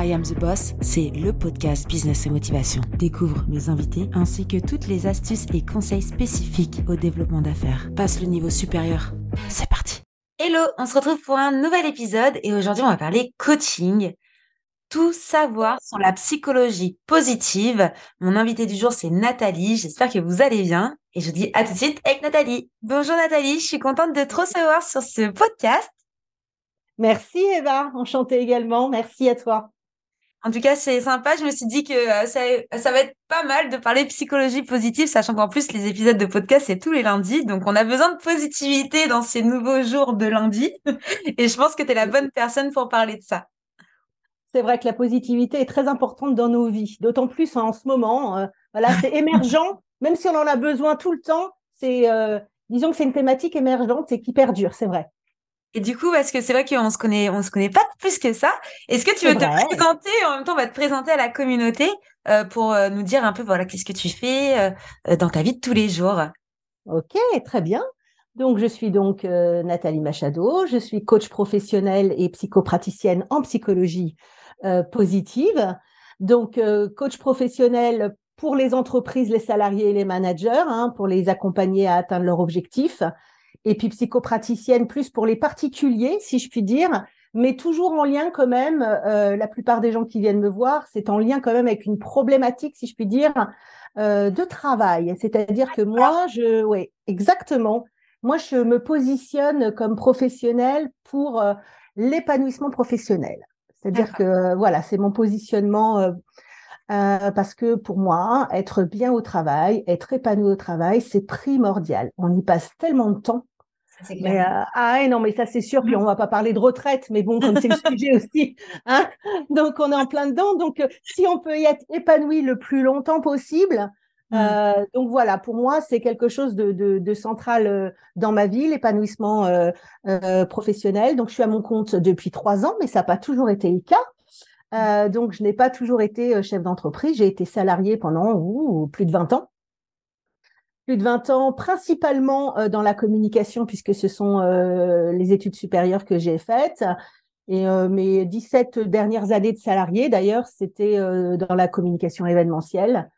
I Am the Boss, c'est le podcast Business et Motivation. Découvre mes invités ainsi que toutes les astuces et conseils spécifiques au développement d'affaires. Passe le niveau supérieur. C'est parti. Hello, on se retrouve pour un nouvel épisode et aujourd'hui on va parler coaching. Tout savoir sur la psychologie positive. Mon invité du jour c'est Nathalie. J'espère que vous allez bien et je vous dis à tout de suite avec Nathalie. Bonjour Nathalie, je suis contente de te recevoir sur ce podcast. Merci Eva, enchantée également. Merci à toi. En tout cas, c'est sympa. Je me suis dit que euh, ça, ça, va être pas mal de parler psychologie positive, sachant qu'en plus, les épisodes de podcast, c'est tous les lundis. Donc, on a besoin de positivité dans ces nouveaux jours de lundi. Et je pense que tu es la bonne personne pour parler de ça. C'est vrai que la positivité est très importante dans nos vies, d'autant plus en ce moment. Euh, voilà, c'est émergent, même si on en a besoin tout le temps. C'est, euh, disons que c'est une thématique émergente et qui perdure, c'est vrai. Et du coup, parce que c'est vrai qu'on se connaît, on se connaît pas plus que ça. Est-ce que tu veux te présenter En même temps, on va te présenter à la communauté euh, pour euh, nous dire un peu, voilà, qu'est-ce que tu fais euh, dans ta vie de tous les jours? Ok, très bien. Donc, je suis donc Nathalie Machado. Je suis coach professionnelle et psychopraticienne en psychologie positive. Donc, coach professionnel pour les entreprises, les salariés et les managers, hein, pour les accompagner à atteindre leurs objectifs et puis psychopraticienne plus pour les particuliers, si je puis dire, mais toujours en lien quand même, euh, la plupart des gens qui viennent me voir, c'est en lien quand même avec une problématique, si je puis dire, euh, de travail. C'est-à-dire que moi, je, oui, exactement, moi, je me positionne comme professionnelle pour euh, l'épanouissement professionnel. C'est-à-dire que voilà, c'est mon positionnement euh, parce que pour moi, être bien au travail, être épanoui au travail, c'est primordial. On y passe tellement de temps. Mais, euh, ah non, mais ça c'est sûr. Puis mmh. on va pas parler de retraite, mais bon, comme c'est le sujet aussi, hein donc on est en plein dedans. Donc euh, si on peut y être épanoui le plus longtemps possible, mmh. euh, donc voilà, pour moi c'est quelque chose de, de, de central dans ma vie, l'épanouissement professionnel. Donc je suis à mon compte depuis trois ans, mais ça n'a pas toujours été le cas. Euh, donc, je n'ai pas toujours été euh, chef d'entreprise. J'ai été salarié pendant plus de 20 ans. Plus de 20 ans, principalement euh, dans la communication, puisque ce sont les études supérieures que j'ai faites. Et mes 17 dernières années de salarié, d'ailleurs, c'était dans la communication événementielle.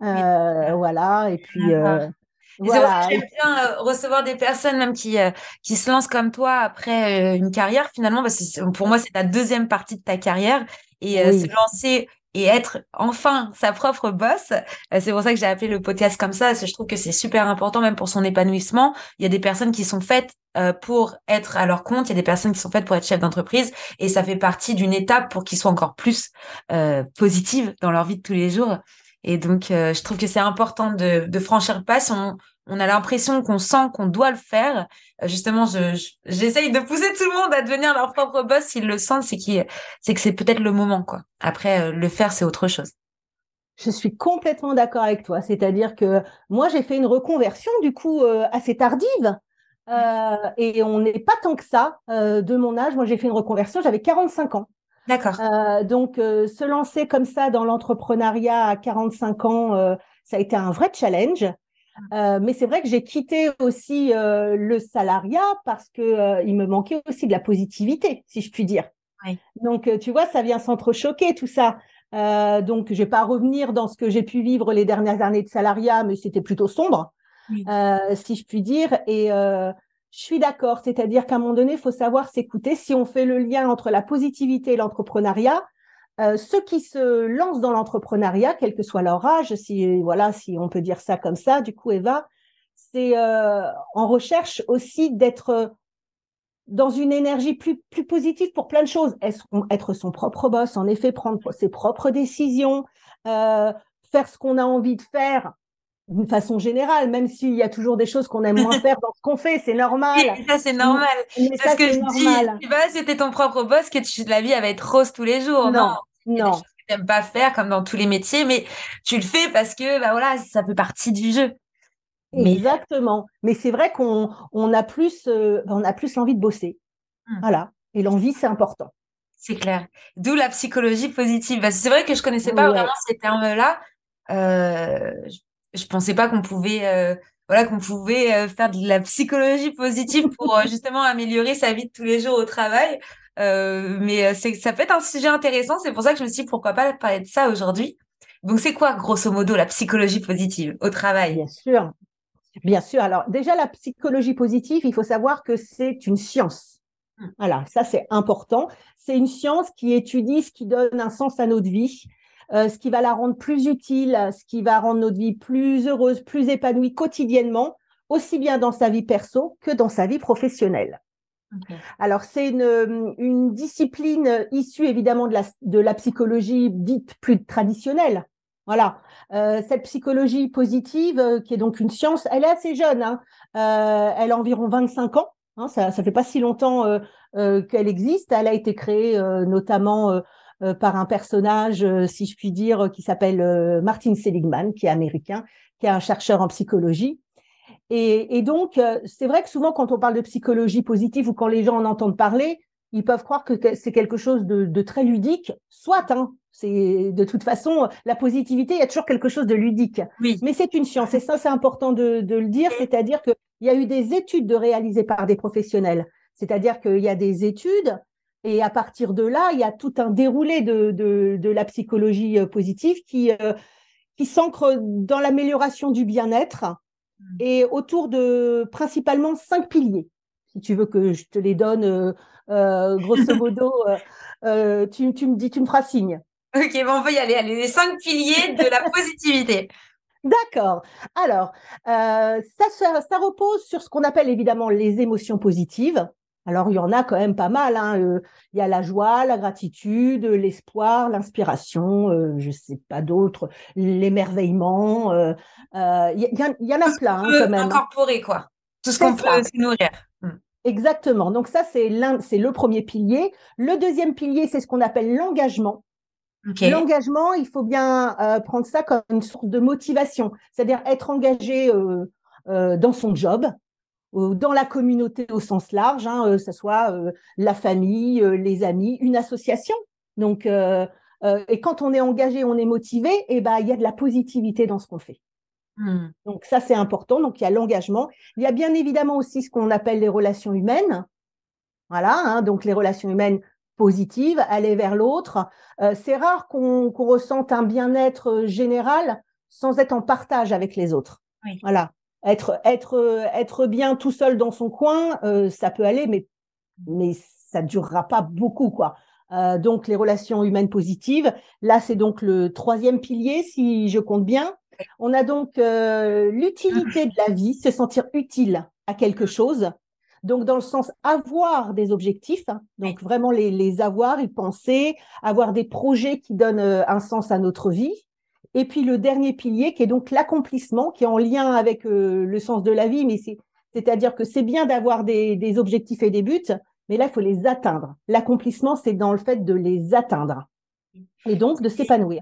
Voilà. Et puis, voilà. J'aime bien recevoir des personnes même qui qui se lancent comme toi après une carrière finalement parce que pour moi c'est la deuxième partie de ta carrière et euh, se lancer et être enfin sa propre boss. Euh, c'est pour ça que j'ai appelé le podcast comme ça. Parce que je trouve que c'est super important même pour son épanouissement. Il y a des personnes qui sont faites euh, pour être à leur compte. Il y a des personnes qui sont faites pour être chef d'entreprise et ça fait partie d'une étape pour qu'ils soient encore plus euh, positives dans leur vie de tous les jours. Et donc, je trouve que c'est important de, franchir le pas. On a l'impression qu'on sent qu'on doit le faire. Euh, justement, j'essaye de pousser tout le monde à devenir leur propre boss s'ils le sentent, c'est c'est que c'est peut-être le moment, quoi. Après, euh, le faire, c'est autre chose. Je suis complètement d'accord avec toi. C'est-à-dire que moi, j'ai fait une reconversion du coup euh, assez tardive. et on n'est pas tant que ça de mon âge. Moi, j'ai fait une reconversion, j'avais 45 ans. D'accord. donc, se lancer comme ça dans l'entrepreneuriat à 45 ans, ça a été un vrai challenge. Euh, mais c'est vrai que j'ai quitté aussi euh, le salariat parce que euh, il me manquait aussi de la positivité, si je puis dire. Donc, tu vois, ça vient s'entrechoquer tout ça. donc, je vais pas revenir dans ce que j'ai pu vivre les dernières années de salariat, mais c'était plutôt sombre, si je puis dire. Et je suis d'accord, c'est-à-dire qu'à un moment donné, il faut savoir s'écouter. Si on fait le lien entre la positivité et l'entrepreneuriat, euh, ceux qui se lancent dans l'entrepreneuriat, quel que soit leur âge, si voilà, si on peut dire ça comme ça, du coup, Eva, c'est euh, en recherche aussi d'être dans une énergie plus, plus positive pour plein de choses. Être son propre boss, en effet, prendre ses propres décisions, euh, faire ce qu'on a envie de faire d'une façon générale, même s'il y a toujours des choses qu'on aime moins faire dans ce qu'on fait, c'est normal. ça, c'est normal. C'est ce que je dis. Tu vois, c'était ton propre boss que tu, la vie va être rose tous les jours. Non, non. Tu n'aimes pas faire comme dans tous les métiers, mais tu le fais parce que bah voilà, ça fait partie du jeu. Exactement. Mais c'est vrai qu'on on a plus euh, on a plus l'envie de bosser. Mmh. Voilà. Et l'envie, c'est important. C'est clair. D'où la psychologie positive. C'est vrai que je connaissais pas vraiment ces termes-là. Euh, je, ne pensais pas qu'on pouvait euh, voilà qu'on pouvait faire de la psychologie positive pour justement améliorer sa vie de tous les jours au travail. Mais c'est, ça peut être un sujet intéressant. C'est pour ça que je me suis dit pourquoi pas parler de ça aujourd'hui. Donc, c'est quoi, grosso modo, la psychologie positive au travail? Bien sûr. Bien sûr. Alors, déjà, la psychologie positive, il faut savoir que c'est une science. Hmm. Voilà, ça c'est important. C'est une science qui étudie ce qui donne un sens à notre vie, euh, ce qui va la rendre plus utile, ce qui va rendre notre vie plus heureuse, plus épanouie quotidiennement, aussi bien dans sa vie perso que dans sa vie professionnelle. Alors, c'est une, une, discipline issue évidemment de la, de la psychologie dite plus traditionnelle. Voilà, euh, cette psychologie positive, euh, qui est donc une science, elle est assez jeune. Hein. Euh, elle a environ 25 ans. Hein, ça ne fait pas si longtemps qu'elle existe. Elle a été créée notamment par un personnage, si je puis dire, qui s'appelle Martin Seligman, qui est américain, qui est un chercheur en psychologie. Et, donc, c'est vrai que souvent, quand on parle de psychologie positive ou quand les gens en entendent parler, ils peuvent croire que c'est quelque chose de, très ludique. Soit, hein, c'est de toute façon la positivité, il y a toujours quelque chose de ludique. Oui. Mais c'est une science et ça c'est important de, le dire, c'est-à-dire qu'il y a eu des études de réalisées par des professionnels. C'est-à-dire qu'il y a des études et à partir de là, il y a tout un déroulé de, de, la psychologie euh, positive qui, euh, qui s'ancre dans l'amélioration du bien-être. Et autour de principalement cinq piliers. Si tu veux que je te les donne, euh, grosso modo, tu, tu, me dis, tu me feras signe. Ok, bon, on peut y aller. Allez, les cinq piliers de la positivité. D'accord. Alors, euh, ça, ça, repose sur ce qu'on appelle évidemment les émotions positives. Alors, il y en a quand même pas mal. Hein. Euh, il y a la joie, la gratitude, l'espoir, l'inspiration, euh, je ne sais pas d'autres, l'émerveillement. Il y, en a plein hein, quand même. Incorporer, quoi. Tout ce qu'on peut se nourrir. Hmm. Exactement. Donc ça, c'est le premier pilier. Le deuxième pilier, c'est ce qu'on appelle l'engagement. L'engagement, il faut bien euh, prendre ça comme une source de motivation, c'est-à-dire être engagé euh, euh, dans son job, dans la communauté au sens large, hein, que ce soit la famille, les amis, une association. Donc, et quand on est engagé, on est motivé, et eh ben il y a de la positivité dans ce qu'on fait. Hmm. Donc ça c'est important. Donc il y a l'engagement. Il y a bien évidemment aussi ce qu'on appelle les relations humaines. Voilà, hein, donc les relations humaines positive, aller vers l'autre. Euh, c'est rare qu'on ressente un bien-être euh, général sans être en partage avec les autres. Voilà. Être, être, être bien tout seul dans son coin, euh, ça peut aller, mais, mais ça durera pas beaucoup, quoi. donc les relations humaines positives. Là, c'est donc le troisième pilier, si je compte bien. On a donc l'utilité de la vie, se sentir utile à quelque chose. Donc, dans le sens avoir des objectifs, hein, donc vraiment les, avoir, y penser, avoir des projets qui donnent euh, un sens à notre vie. Et puis le dernier pilier qui est donc l'accomplissement, qui est en lien avec euh, le sens de la vie, mais c'est, c'est-à-dire que c'est bien d'avoir des, objectifs et des buts, mais là, il faut les atteindre. L'accomplissement, c'est dans le fait de les atteindre et donc de s'épanouir.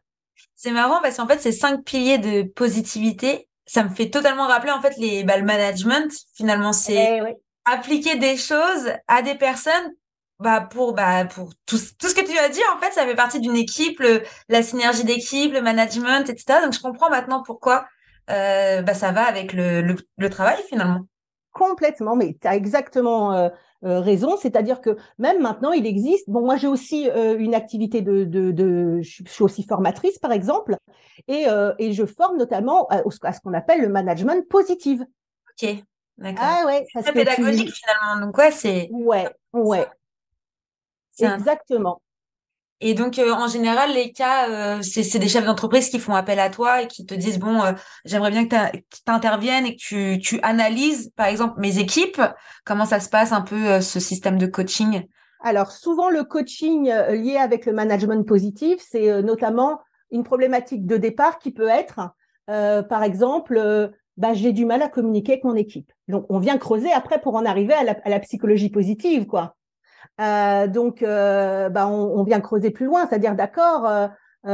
C'est marrant parce qu'en fait, ces cinq piliers de positivité, ça me fait totalement rappeler en fait les bah, le management. Finalement, c'est eh appliquer des choses à des personnes bah pour bah pour tout, tout ce que tu as dit en fait ça fait partie d'une équipe la synergie d'équipe le management etc donc je comprends maintenant pourquoi euh, bah ça va avec le, le, travail finalement complètement mais tu as exactement euh, euh, raison c'est-à-dire que même maintenant il existe bon moi j'ai aussi une activité de, de, de, je suis aussi formatrice par exemple et, et je forme notamment à, à ce qu'on appelle le management positif ok ah ouais, c'est pédagogique finalement. Donc ouais, c'est. Ouais, ouais. Exactement. Et donc, euh, en général, les cas, euh, c'est des chefs d'entreprise qui font appel à toi et qui te disent, bon, euh, j'aimerais bien que tu interviennes et que tu, tu analyses, par exemple, mes équipes. Comment ça se passe un peu ce système de coaching? Alors, souvent, le coaching lié avec le management positif, c'est notamment une problématique de départ qui peut être, par exemple, bah, j'ai du mal à communiquer avec mon équipe. Donc, on vient creuser après pour en arriver à la, psychologie positive, quoi. Euh, donc, euh, bah, on, vient creuser plus loin, c'est-à-dire, d'accord, euh,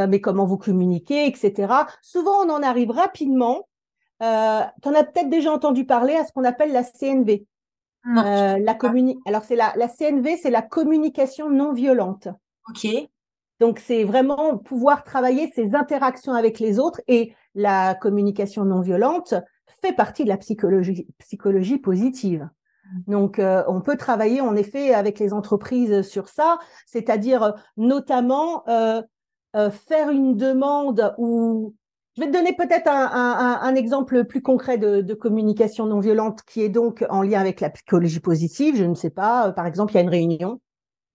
mais comment vous communiquez, etc. Souvent, on en arrive rapidement. tu en as peut-être déjà entendu parler à ce qu'on appelle la CNV. la communi Alors, c'est la, la CNV, c'est la communication non violente. OK. Donc, c'est vraiment pouvoir travailler ces interactions avec les autres et la communication non violente fait partie de la psychologie, psychologie positive. Donc, on peut travailler en effet avec les entreprises sur ça, c'est-à-dire notamment faire une demande ou je vais te donner peut-être un, exemple plus concret de, communication non violente qui est donc en lien avec la psychologie positive. Je ne sais pas, par exemple, il y a une réunion.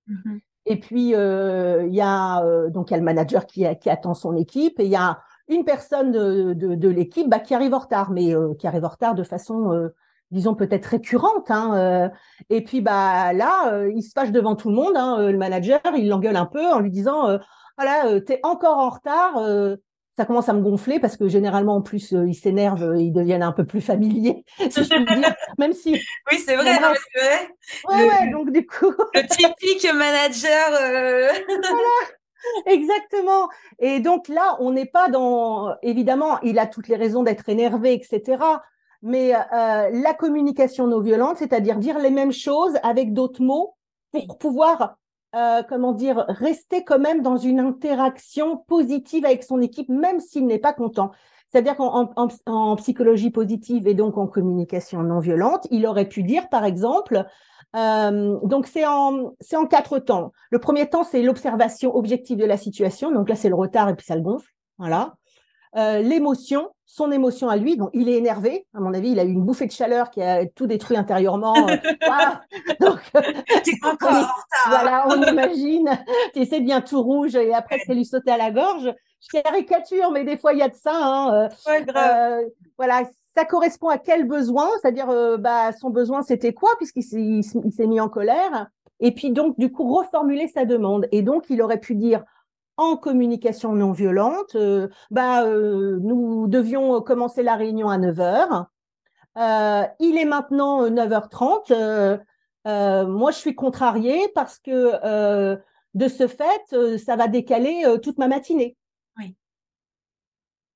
Mm-hmm. Et puis, il y a donc il y a le manager qui, qui attend son équipe et il y a une personne de, de, l'équipe bah, qui arrive en retard, mais euh, qui arrive en retard de façon, euh, disons, peut-être récurrente. Hein, euh. et puis bah là, il se fâche devant tout le monde, hein, le manager, il l'engueule un peu en lui disant, voilà, t'es encore en retard. ça commence à me gonfler parce que généralement, en plus, ils s'énervent, ils deviennent un peu plus familiers, si je puis dire. Même si. Oui, c'est vrai, non, c'est vrai. Ouais, ouais, donc du coup. le typique manager. voilà. Exactement. Et donc là, on n'est pas dans, évidemment, il a toutes les raisons d'être énervé, etc. Mais euh, la communication non violente, c'est-à-dire dire les mêmes choses avec d'autres mots pour pouvoir, euh, comment dire, rester quand même dans une interaction positive avec son équipe, même s'il n'est pas content. C'est-à-dire qu'en en, psychologie positive et donc en communication non violente, il aurait pu dire, par exemple, euh, donc c'est en c'est en quatre temps. Le premier temps c'est l'observation objective de la situation. Donc là c'est le retard et puis ça le gonfle. Voilà. Euh, l'émotion, son émotion à lui. Donc il est énervé. À mon avis, il a eu une bouffée de chaleur qui a tout détruit intérieurement. donc encore Voilà, on imagine. Tu sais bien tout rouge et après c'est lui sauter à la gorge. Je caricature, mais des fois il y a de ça. Hein. Ouais, grave. Euh, voilà, ça correspond à quel besoin? C'est-à-dire, euh, bah, son besoin, c'était quoi puisqu'il s'est mis en colère? Et puis donc, du coup, reformuler sa demande. Et donc, il aurait pu dire en communication non violente, euh, bah, euh, nous devions commencer la réunion à 9 heures. il est maintenant 9h30. moi, je suis contrariée parce que de ce fait, ça va décaler toute ma matinée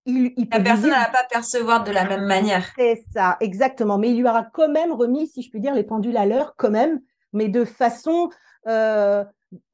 la personne ne va pas percevoir de la même manière. C'est ça, exactement. Mais il lui aura quand même remis, si je puis dire, les pendules à l'heure, quand même, mais de façon euh,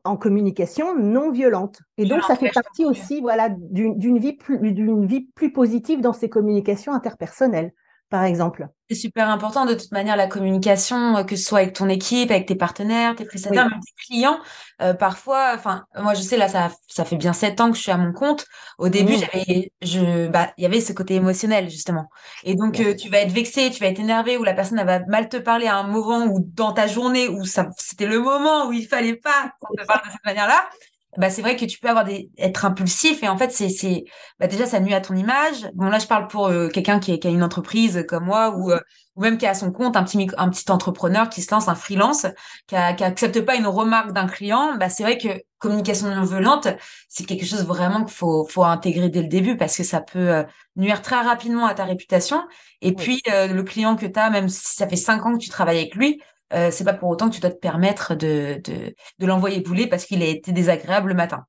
en communication non violente. Et donc, ça fait partie aussi, voilà, d'une vie plus, d'une vie plus positive dans ses communications interpersonnelles, par exemple. C'est super important de toute manière la communication, euh, que ce soit avec ton équipe, avec tes partenaires, tes prestataires, même tes clients. Euh, parfois, enfin, moi je sais là, ça, ça fait bien sept ans que je suis à mon compte. Au début, j'avais, je, bah, il y avait ce côté émotionnel justement. Et donc, euh, tu vas être vexé, tu vas être énervé, ou la personne va mal te parler à un moment ou dans ta journée où ça, c'était le moment où il fallait pas qu'on te parle de cette manière-là bah c'est vrai que tu peux avoir des être impulsif et en fait c'est c'est bah déjà ça nuit à ton image. Bon là je parle pour euh, quelqu'un qui, qui, a une entreprise comme moi ou euh, ou même qui a son compte un petit un petit entrepreneur qui se lance un freelance qui, a, qui accepte pas une remarque d'un client. Bah c'est vrai que communication non violente c'est quelque chose vraiment qu'il faut faut intégrer dès le début parce que ça peut euh, nuire très rapidement à ta réputation. Et puis le client que tu as même si ça fait cinq ans que tu travailles avec lui euh, c'est pas pour autant que tu dois te permettre de, de, de l'envoyer bouler parce qu'il a été désagréable le matin.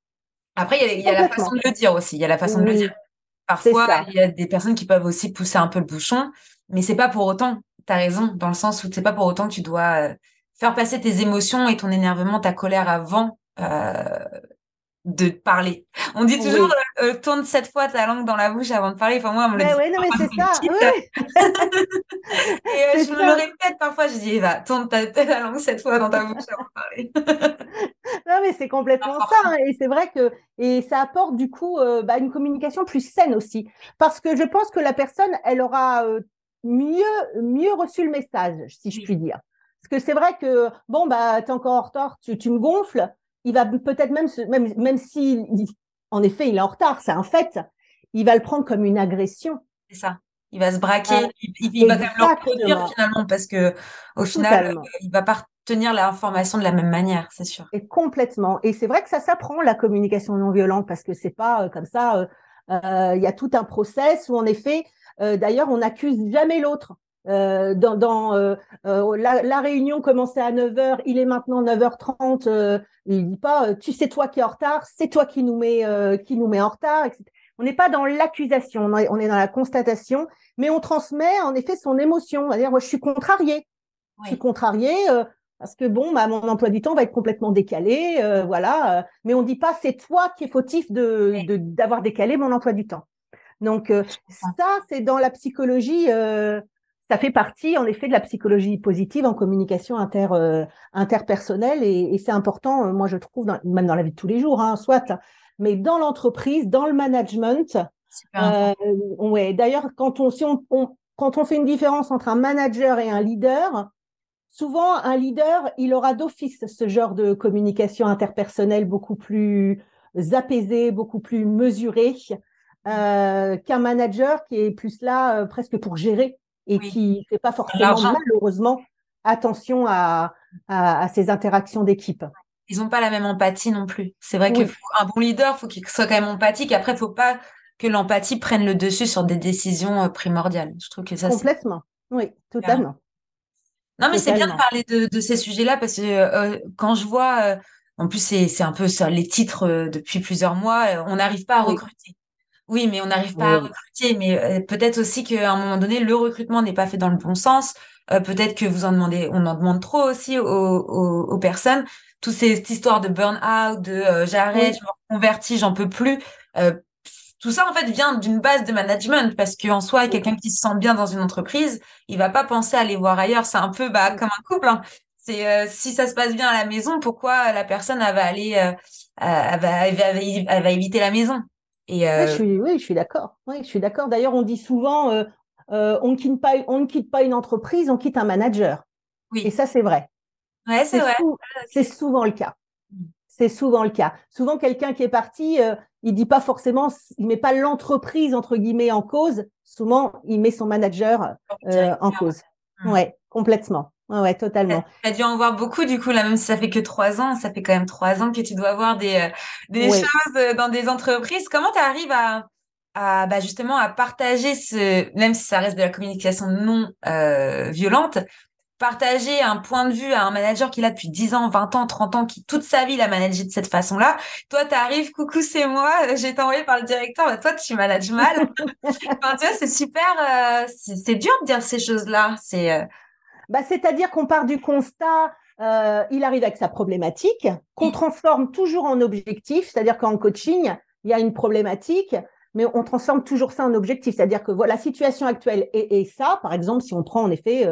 Après, il y a, la façon de le dire aussi. Il y a la façon de le dire. Parfois, il y a des personnes qui peuvent aussi pousser un peu le bouchon, mais c'est pas pour autant. Tu as raison, dans le sens où c'est pas pour autant que tu dois euh, faire passer tes émotions et ton énervement, ta colère avant euh, de parler. On dit toujours euh, euh, tourne cette fois ta langue dans la bouche avant de parler. Enfin moi on me le dit. Oui, non mais c'est ça. et euh, je me le répète parfois. Je dis va tourne ta, ta, langue cette fois dans ta bouche avant de parler. non mais c'est complètement ça. Hein, et c'est vrai que et ça apporte du coup bah, une communication plus saine aussi parce que je pense que la personne elle aura mieux mieux reçu le message si je puis dire. Parce que c'est vrai que bon bah t'es encore en retard, tu, tu me gonfles il va peut-être même, même, même si, en effet, il est en retard, c'est un fait, il va le prendre comme une agression. C'est ça. Il va se braquer, ah, il, va quand même le reproduire finalement, parce que au final, euh, il va pas retenir l'information de la même manière, c'est sûr. Et complètement. Et c'est vrai que ça s'apprend la communication non violente, parce que c'est pas euh, comme ça. Euh, il y a tout un process où en effet, d'ailleurs, on n'accuse jamais l'autre. Euh, dans, dans euh, euh, la, la, réunion commençait à 9h, il est maintenant 9h30, euh, il dit pas tu sais toi qui es en retard, c'est toi qui nous met qui nous met en retard, etc. On n'est pas dans l'accusation, on, est dans la constatation, mais on transmet en effet son émotion. C'est-à-dire, moi, je suis contrariée. Je suis contrariée parce que bon, bah, mon emploi du temps va être complètement décalé, voilà. mais on dit pas c'est toi qui es fautif de d'avoir décalé mon emploi du temps. Donc ça, c'est dans la psychologie ça fait partie, en effet, de la psychologie positive en communication inter, interpersonnelle et, c'est important, moi je trouve, même dans la vie de tous les jours, hein, soit, mais dans l'entreprise, dans le management. ouais. D'ailleurs, quand on, si on, quand on fait une différence entre un manager et un leader, souvent un leader, il aura d'office ce genre de communication interpersonnelle beaucoup plus apaisée, beaucoup plus mesurée euh, qu'un manager qui est plus là euh, presque pour gérer et qui ne fait pas forcément malheureusement attention à, à, ces interactions d'équipe. Ils n'ont pas la même empathie non plus. C'est vrai qu'un bon leader, il faut qu'il soit quand même empathique. Après, il ne faut pas que l'empathie prenne le dessus sur des décisions euh, primordiales. Je trouve que ça complètement. Oui, totalement. Non, mais c'est bien de parler de, ces sujets-là parce que euh, quand je vois, euh, en plus c'est un peu ça, les titres euh, depuis plusieurs mois, on n'arrive pas à recruter. Oui, mais on n'arrive pas à recruter. Mais peut-être aussi qu'à un moment donné, le recrutement n'est pas fait dans le bon sens. peut-être que vous en demandez, on en demande trop aussi aux, aux, personnes. Toutes ces histoires de burn-out, de j'arrête, je me reconvertis, j'en peux plus tout ça en fait vient d'une base de management parce qu'en soi quelqu'un qui se sent bien dans une entreprise il va pas penser à aller voir ailleurs c'est un peu bah, comme un couple hein. c'est euh, si ça se passe bien à la maison pourquoi la personne elle va aller euh, elle, va, elle, va, éviter la maison? Et euh, oui, je suis, oui je suis d'accord oui je suis d'accord d'ailleurs on dit souvent on quitte pas on ne quitte pas une entreprise on quitte un manager oui et ça c'est vrai ouais c'est vrai c'est souvent le cas mm. c'est souvent le cas souvent quelqu'un qui est parti il dit pas forcément, il met pas l'entreprise entre guillemets en cause. Souvent, il met son manager euh, en cause. Mmh. Ouais, complètement. Ouais, ouais totalement. Tu as dû en voir beaucoup du coup là, même si ça fait que trois ans, ça fait quand même trois ans que tu dois voir des euh, des choses euh, dans des entreprises. Comment tu arrives à à bah justement à partager ce, même si ça reste de la communication non violente, partager un point de vue à un manager qui l'a depuis 10 ans, 20 ans, 30 ans, qui toute sa vie l'a managé de cette façon-là? Toi, tu arrives, coucou, c'est moi, j'ai été envoyé par le directeur, bah, toi, tu manages mal. enfin, tu vois, c'est super, euh, c'est dur de dire ces choses-là. C'est euh, bah, C'est-à-dire qu'on part du constat, euh, il arrive avec sa problématique, qu'on transforme toujours en objectif, c'est-à-dire qu'en coaching, il y a une problématique, mais on transforme toujours ça en objectif. C'est-à-dire que voilà, la situation actuelle est, ça. Par exemple, si on prend en effet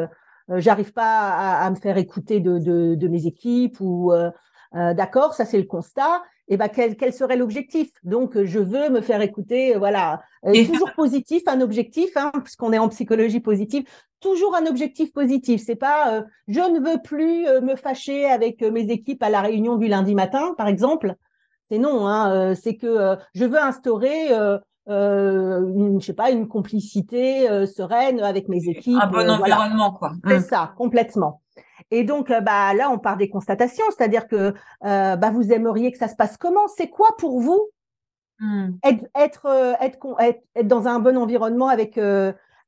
euh, j'arrive pas à, me faire écouter de, de, mes équipes ou euh, euh, d'accord, ça c'est le constat. Et ben quel, quel serait l'objectif? Donc je veux me faire écouter, voilà, toujours positif, un objectif, hein, puisqu'on est en psychologie positive, toujours un objectif positif. C'est pas je ne veux plus me fâcher avec mes équipes à la réunion du lundi matin, par exemple. C'est non, hein, c'est que je veux instaurer euh, une, je sais pas, une complicité euh, sereine avec mes équipes. Un bon euh, environnement, quoi. C'est mmh. ça, complètement. Et donc, euh, bah là, on part des constatations, c'est-à-dire que bah vous aimeriez que ça se passe comment? C'est quoi pour vous? Mmh. être, être, être, être, dans un bon environnement avec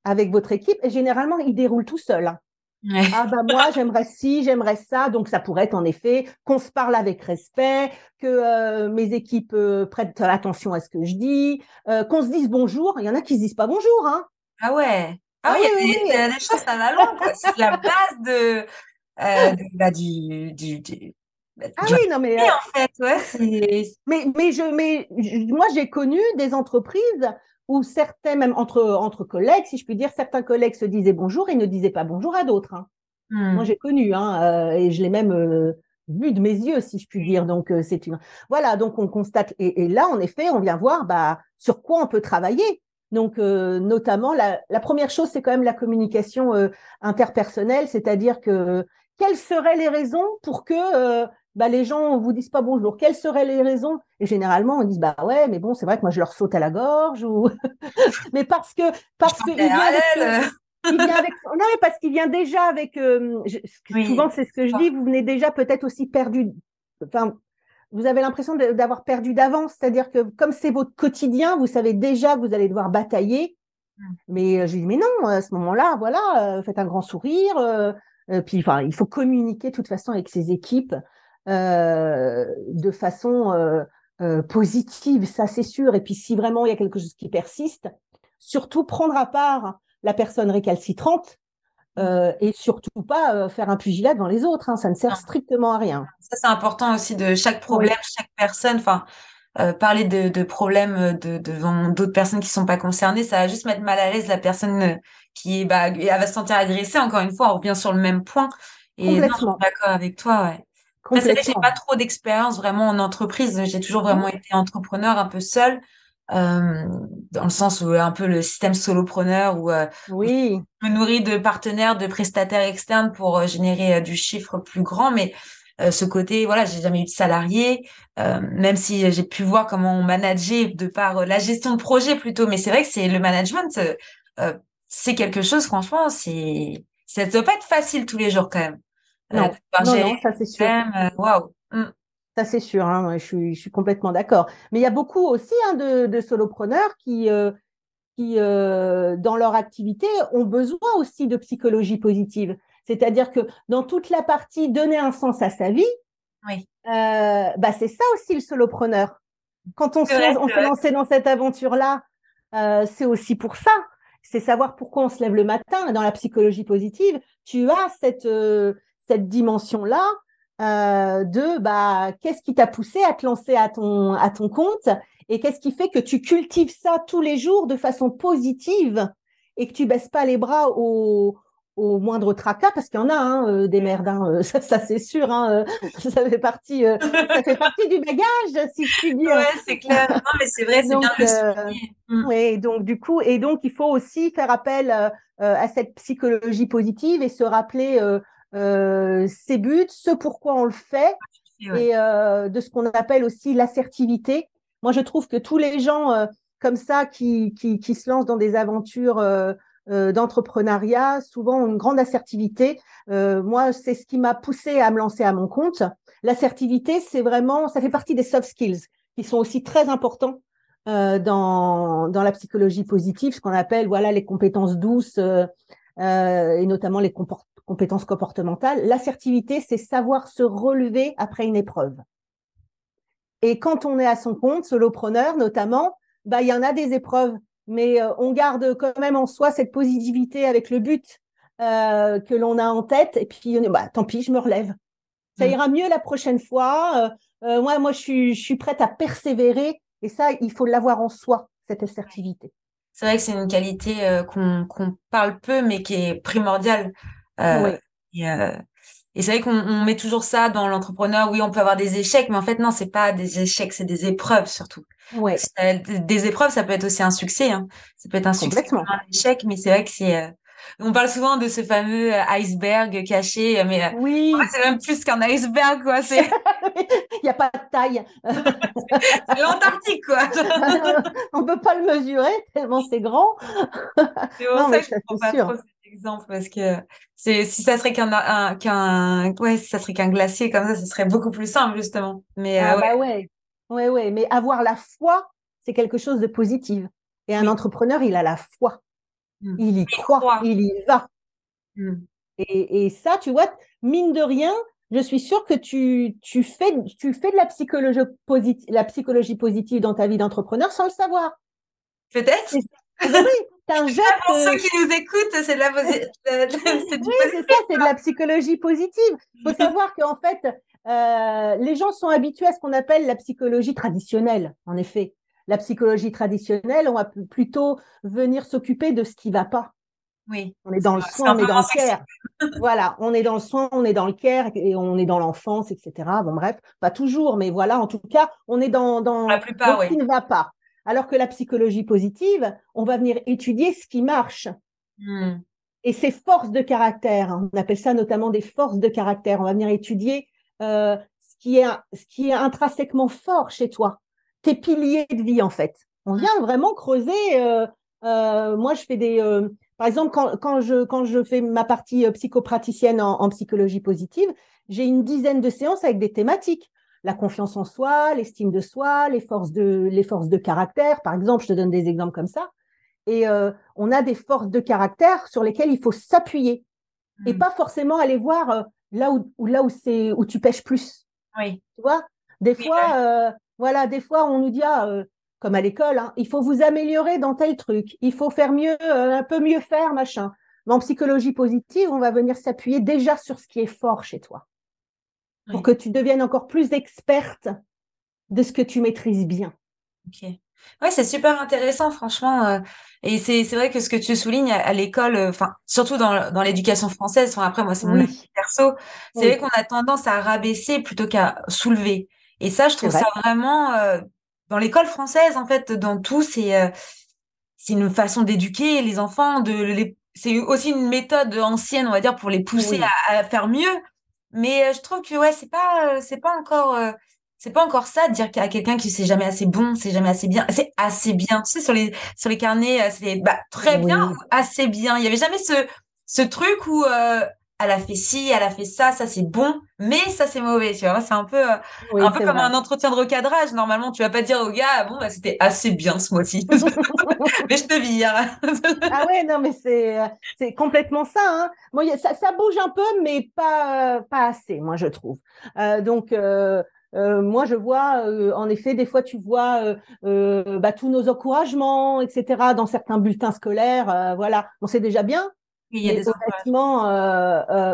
avec votre équipe Et généralement, il déroule tout seul. Hein. Ah bah moi j'aimerais ci, j'aimerais ça. Donc ça pourrait être en effet qu'on se parle avec respect, que euh, mes équipes euh, prêtent attention à ce que je dis, euh, qu'on se dise bonjour. Il y en a qui se disent pas bonjour, hein. Ah ouais. Ah, oui, il y a, des, choses à la longue. C'est la base de, bah, du, du, du ah oui, non mais en fait, ouais, mais mais je mais moi j'ai connu des entreprises où certains, même entre, entre collègues, si je puis dire, certains collègues se disaient bonjour et ne disaient pas bonjour à d'autres. Hein. Hmm. Moi, j'ai connu, hein, euh, et je l'ai même euh, vu de mes yeux, si je puis dire. Donc, euh, c'est une. Voilà, donc on constate. Et, là, en effet, on vient voir bah, sur quoi on peut travailler. Donc, notamment, la, la, première chose, c'est quand même la communication interpersonnelle, c'est-à-dire que quelles seraient les raisons pour que bah, les gens vous disent pas bonjour? Quelles seraient les raisons? Et généralement, on dit bah ouais, mais bon, c'est vrai que moi je leur saute à la gorge ou mais parce que parce que il vient, avec, il vient avec non mais parce qu'il vient déjà avec euh, souvent c'est ce que je dis. Vous venez déjà peut-être aussi perdu. Enfin, vous avez l'impression d'avoir perdu d'avance, c'est-à-dire que comme c'est votre quotidien, vous savez déjà que vous allez devoir batailler. Mmh. Mais euh, je dis mais non, à ce moment-là, voilà, euh, faites un grand sourire. Puis enfin, il faut communiquer de toute façon avec ses équipes. Euh, de façon euh, euh, positive, ça c'est sûr. Et puis si vraiment il y a quelque chose qui persiste, surtout prendre à part la personne récalcitrante mmh. et surtout pas faire un pugilat devant les autres. Hein, ça ne sert strictement à rien. Ça, c'est important aussi de chaque problème, chaque personne. Enfin, parler de, problèmes de, devant d'autres personnes qui sont pas concernées, ça va juste mettre mal à l'aise la personne qui bah, elle va se sentir agressée. Encore une fois, on revient sur le même point. Et non, je suis d'accord avec toi, ouais. C'est j'ai pas trop d'expérience vraiment en entreprise. J'ai toujours vraiment mmh. été entrepreneur un peu seul, euh, dans le sens où un peu le système solopreneur où euh, oui. je me nourris de partenaires, de prestataires externes pour euh, générer du chiffre plus grand. Mais ce côté, voilà, j'ai jamais eu de salarié, même si j'ai pu voir comment on manageait de par la gestion de projet plutôt. Mais c'est vrai que c'est le management, c'est quelque chose, franchement, c'est ça doit pas être facile tous les jours quand même. Non, euh, non, ça c'est sûr. Euh, waouh. Mm. Ça c'est sûr, hein, je, suis, je suis complètement d'accord. Mais il y a beaucoup aussi hein, de, de, solopreneurs qui, euh, qui dans leur activité, ont besoin aussi de psychologie positive. C'est-à-dire que dans toute la partie donner un sens à sa vie, oui. bah c'est ça aussi le solopreneur. Quand on s'est on lancé dans cette aventure-là, c'est aussi pour ça. C'est savoir pourquoi on se lève le matin. Dans la psychologie positive, tu as cette, cette dimension-là euh, de bah, qu'est-ce qui t'a poussé à te lancer à ton, à ton compte et qu'est-ce qui fait que tu cultives ça tous les jours de façon positive et que tu baisses pas les bras au, au moindre tracas, parce qu'il y en a hein, euh, des merdes, hein, euh, ça, ça c'est sûr, hein, ça fait partie, ça fait partie du bagage, si je puis dire. Ouais, c'est clair. Non, mais c'est vrai, c'est bien le mmh. Oui, donc du coup, et donc il faut aussi faire appel à cette psychologie positive et se rappeler euh, ses buts, ce pourquoi on le fait, et euh, de ce qu'on appelle aussi l'assertivité. Moi, je trouve que tous les gens euh, comme ça qui, qui, qui, se lancent dans des aventures d'entrepreneuriat, souvent une grande assertivité. moi, c'est ce qui m'a poussé à me lancer à mon compte. L'assertivité, c'est vraiment, ça fait partie des soft skills qui sont aussi très importants dans, dans la psychologie positive, ce qu'on appelle voilà les compétences douces euh, et notamment les, compétences comportementales. L'assertivité, c'est savoir se relever après une épreuve. Et quand on est à son compte, solopreneur notamment, bah, il y en a des épreuves, mais euh, on garde quand même en soi cette positivité avec le but euh, que l'on a en tête. Et puis, bah, tant pis, je me relève. Ça mm. ira mieux la prochaine fois. Euh, moi, moi, je suis, je suis prête à persévérer. Et ça, il faut l'avoir en soi, cette assertivité. C'est vrai que c'est une qualité qu'on parle peu, mais qui est primordiale euh, euh, et, c'est vrai qu'on met toujours ça dans l'entrepreneur. Oui, on peut avoir des échecs, mais en fait, non, c'est pas des échecs, c'est des épreuves surtout. Ouais. Des épreuves, ça peut être aussi un succès. Hein. Ça peut être un succès, un échec, mais c'est vrai que c'est. Euh, on parle souvent de ce fameux iceberg caché, mais oui. c'est même plus qu'un iceberg, quoi. C'est. Il n'y a pas de taille. c'est l'Antarctique, quoi. on peut pas le mesurer tellement c'est grand. C'est pour ça que je pas trop exemple parce que c'est si ça serait qu'un qu'un ouais si ça serait qu'un glacier comme ça ce serait beaucoup plus simple justement mais ah, euh, bah ouais. ouais ouais mais avoir la foi c'est quelque chose de positif et un entrepreneur il a la foi mmh. il y croit, il y va mmh. et, et, ça tu vois mine de rien je suis sûre que tu, tu, fais, tu fais de la psychologie, positive, la psychologie positive dans ta vie d'entrepreneur sans le savoir. Peut-être. Oui, un Pour ceux qui nous écoutent, c'est de la, oui, c'est ça, c'est de la psychologie positive. Il faut savoir qu'en fait, euh, les gens sont habitués à ce qu'on appelle la psychologie traditionnelle. En effet, la psychologie traditionnelle, on va plutôt venir s'occuper de ce qui va pas. Oui. On est dans le soin, on est dans le care. voilà, on est dans le soin, on est dans le care et on est dans l'enfance, etc. Bon, bref, pas toujours, mais voilà, en tout cas, on est dans, dans, la plupart, ce qui ne va pas. Alors que la psychologie positive, on va venir étudier ce qui marche. Hmm. Et ces forces de caractère, hein, on appelle ça notamment des forces de caractère. On va venir étudier euh, ce, qui est, ce qui est intrinsèquement fort chez toi, tes piliers de vie en fait. On vient vraiment creuser. Euh, euh, moi, je fais des, par exemple, quand, je, quand je fais ma partie psychopraticienne en psychologie positive, j'ai une dizaine de séances avec des thématiques la confiance en soi, l'estime de soi, les forces de, les forces de caractère. Par exemple, je te donne des exemples comme ça. Et euh, on a des forces de caractère sur lesquelles il faut s'appuyer et hmm. pas forcément aller voir euh, là où, là où c'est où tu pêches plus. Oui. Tu vois? Des fois, euh, voilà, des fois on nous dit ah, comme à l'école, hein, il faut vous améliorer dans tel truc, il faut faire mieux, un peu mieux faire, machin. Mais en psychologie positive, on va venir s'appuyer déjà sur ce qui est fort chez toi pour que tu deviennes encore plus experte de ce que tu maîtrises bien. Ok. Ouais, c'est super intéressant, franchement. Euh, et c'est vrai que ce que tu soulignes à, l'école, euh, enfin surtout dans dans l'éducation française. Enfin après, moi c'est mon perso. C'est vrai qu'on a tendance à rabaisser plutôt qu'à soulever. Et ça, je trouve ça vraiment euh, dans l'école française en fait, dans tout, c'est c'est une façon d'éduquer les enfants. De les... c'est aussi une méthode ancienne, on va dire, pour les pousser à, à, faire mieux. Mais je trouve que ouais, c'est pas c'est pas encore c'est pas encore ça de dire à quelqu'un qui c'est jamais assez bon, c'est jamais assez bien, c'est assez bien. Tu sais sur les sur les carnets, euh, c'est bah, très bien ou assez bien. Il y avait jamais ce ce truc où euh, elle a fait ci, elle a fait ça, ça c'est bon, mais ça c'est mauvais. Tu vois, c'est un peu euh, un peu comme un entretien de recadrage. Normalement, tu vas pas dire au gars bon bah c'était assez bien ce mois-ci, mais je te vire. ah ouais non mais c'est c'est complètement ça. Hein. Bon, ça ça bouge un peu, mais pas pas assez, moi je trouve. donc euh, moi, je vois, euh, en effet, des fois, tu vois euh, bah, tous nos encouragements, etc., dans certains bulletins scolaires. voilà, on sait déjà bien. Il y a des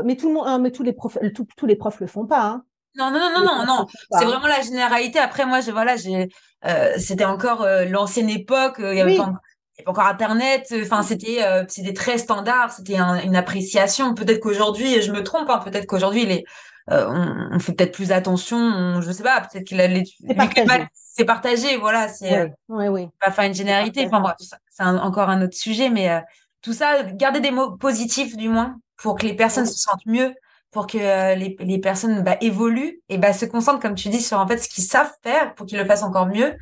mais tout le monde, hein, mais tous les profs, tous les profs le font pas. Hein. Non, non, non, non, non, C'est hein. vraiment la généralité. Après, moi, je voilà, j'ai, c'était encore l'ancienne époque. Il y avait pas, encore Internet. Enfin, c'était, c'était très standard. C'était une appréciation. Peut-être qu'aujourd'hui, je me trompe. Peut-être qu'aujourd'hui, les euh, on, fait peut-être plus attention. je sais pas, peut-être qu'il a c'est partagé. C'est partagé, voilà. C'est oui, oui, pas faire une généralité. Enfin bref, c'est encore un autre sujet, mais euh, tout ça, garder des mots positifs du moins pour que les personnes se sentent mieux, pour que euh, les, les, personnes bah, évoluent et bah, se concentrent, comme tu dis, sur en fait ce qu'ils savent faire pour qu'ils le fassent encore mieux.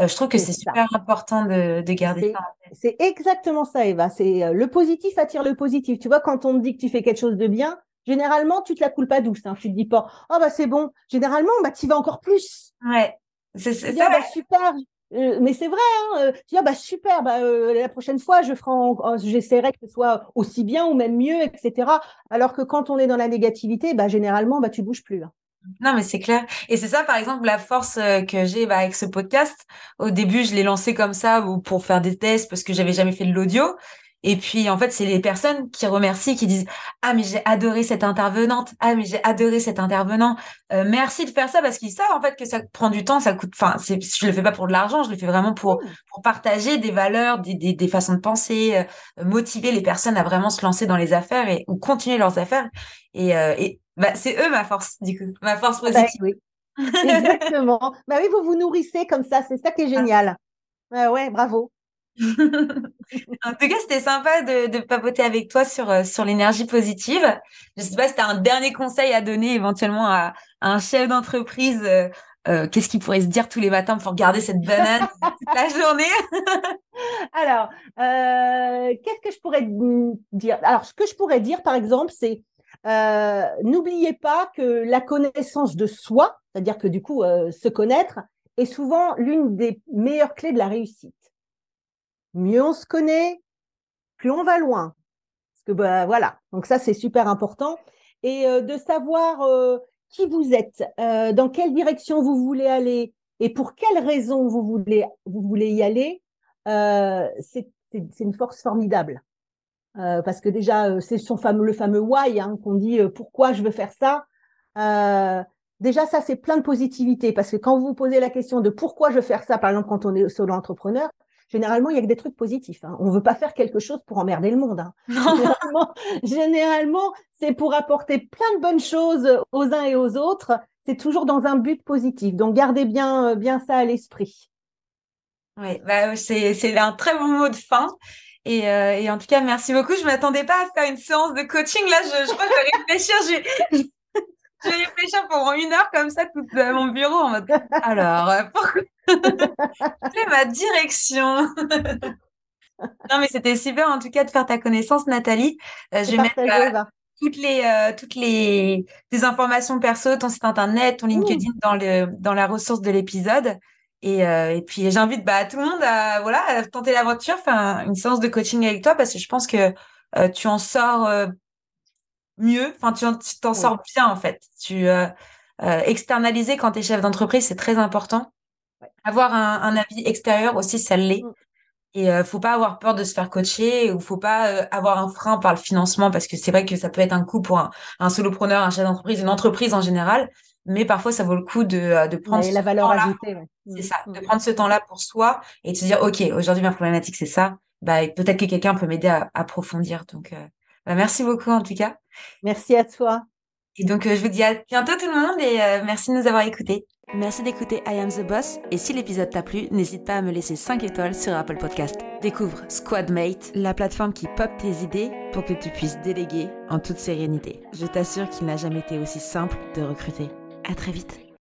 je trouve que c'est super important de, de garder ça. C'est exactement ça, Eva. C'est le positif attire le positif. Tu vois, quand on te dit que tu fais quelque chose de bien, généralement, tu te la coules pas douce. Hein. Tu te dis pas, oh bah c'est bon. Généralement, bah tu vas encore plus. Ouais, c'est ça. Ah, bah, super. Euh, mais c'est vrai, hein, euh, tu dis, ah, bah super, bah, euh, la prochaine fois, je ferai, j'essaierai que ce soit aussi bien ou même mieux, etc. Alors que quand on est dans la négativité, bah généralement, bah tu bouges plus. Hein. Non, mais c'est clair. Et c'est ça, par exemple, la force que j'ai bah, avec ce podcast. Au début, je l'ai lancé comme ça ou pour faire des tests parce que j'avais jamais fait de l'audio. Et puis, en fait, c'est les personnes qui remercient, qui disent Ah, mais j'ai adoré cette intervenante. Ah, mais j'ai adoré cet intervenant. Euh, merci de faire ça parce qu'ils savent, en fait, que ça prend du temps, ça coûte. Enfin, je le fais pas pour de l'argent, je le fais vraiment pour, pour partager des valeurs, des, des, des façons de penser, euh, motiver les personnes à vraiment se lancer dans les affaires et, ou continuer leurs affaires. Et, euh, et bah, c'est eux ma force, du coup, ma force ah bah positive. oui. Exactement. bah oui, vous vous nourrissez comme ça, c'est ça qui est ah. génial. Ah. ouais, bravo. en tout cas, c'était sympa de, papoter avec toi sur, euh, sur l'énergie positive. Je sais pas si tu as un dernier conseil à donner éventuellement à, un chef d'entreprise. Euh, euh, qu'est-ce qu'il pourrait se dire tous les matins pour garder cette banane toute la journée? Alors, qu'est-ce que je pourrais dire? Alors, ce que je pourrais dire, par exemple, c'est n'oubliez pas que la connaissance de soi, c'est-à-dire que du coup, se connaître, est souvent l'une des meilleures clés de la réussite mieux on se connaît, plus on va loin. Parce que bah, voilà, donc ça c'est super important. Et euh, de savoir euh, qui vous êtes, euh, dans quelle direction vous voulez aller et pour quelles raisons vous voulez, vous voulez y aller, c'est une force formidable. parce que déjà, c'est son fameux, le fameux why hein, qu'on dit pourquoi je veux faire ça. déjà, ça, c'est plein de positivité parce que quand vous vous posez la question de pourquoi je veux faire ça, par exemple, quand on est solo entrepreneur, généralement, il y a que des trucs positifs. Hein. On ne veut pas faire quelque chose pour emmerder le monde. Hein. Généralement, c'est pour apporter plein de bonnes choses aux uns et aux autres. C'est toujours dans un but positif. Donc, gardez bien, euh, bien ça à l'esprit. Oui, bah, c'est un très bon mot de fin. Et, euh, et, en tout cas, merci beaucoup. Je ne m'attendais pas à faire une séance de coaching. Là, je, je crois que je vais réfléchir. Je, je vais réfléchir pendant une heure comme ça, tout à mon bureau en mode. Alors, euh, pourquoi Quelle ma direction Non, mais c'était super en tout cas de faire ta connaissance, Nathalie. Euh, je vais mettre euh, toutes les toutes les informations perso, ton site internet, ton LinkedIn dans le dans la ressource de l'épisode. Et, et, puis j'invite bah, tout le monde à voilà à tenter l'aventure, faire une séance de coaching avec toi parce que je pense que tu en sors mieux. Enfin, tu t'en sors bien en fait. Tu euh, euh, externaliser quand tu es chef d'entreprise, c'est très important. Avoir un, avis extérieur aussi, ça l'est. Mm. Et euh, faut pas avoir peur de se faire coacher ou faut pas euh, avoir un frein par le financement parce que c'est vrai que ça peut être un coût pour un, un solopreneur, un chef d'entreprise, une entreprise en général. mais parfois ça vaut le coup de, de prendre la valeur ajoutée. C'est ça, de prendre ce temps-là pour soi et de se dire, OK, aujourd'hui, ma problématique, c'est ça. Bah, peut-être que quelqu'un peut m'aider à, approfondir. Donc, bah, merci beaucoup en tout cas. Merci à toi. Et donc, je vous dis à bientôt tout le monde et merci de nous avoir écoutés. Merci d'écouter I Am the Boss et si l'épisode t'a plu, n'hésite pas à me laisser 5 étoiles sur Apple Podcast. Découvre Squadmate, la plateforme qui pop tes idées pour que tu puisses déléguer en toute sérénité. Je t'assure qu'il n'a jamais été aussi simple de recruter. À très vite.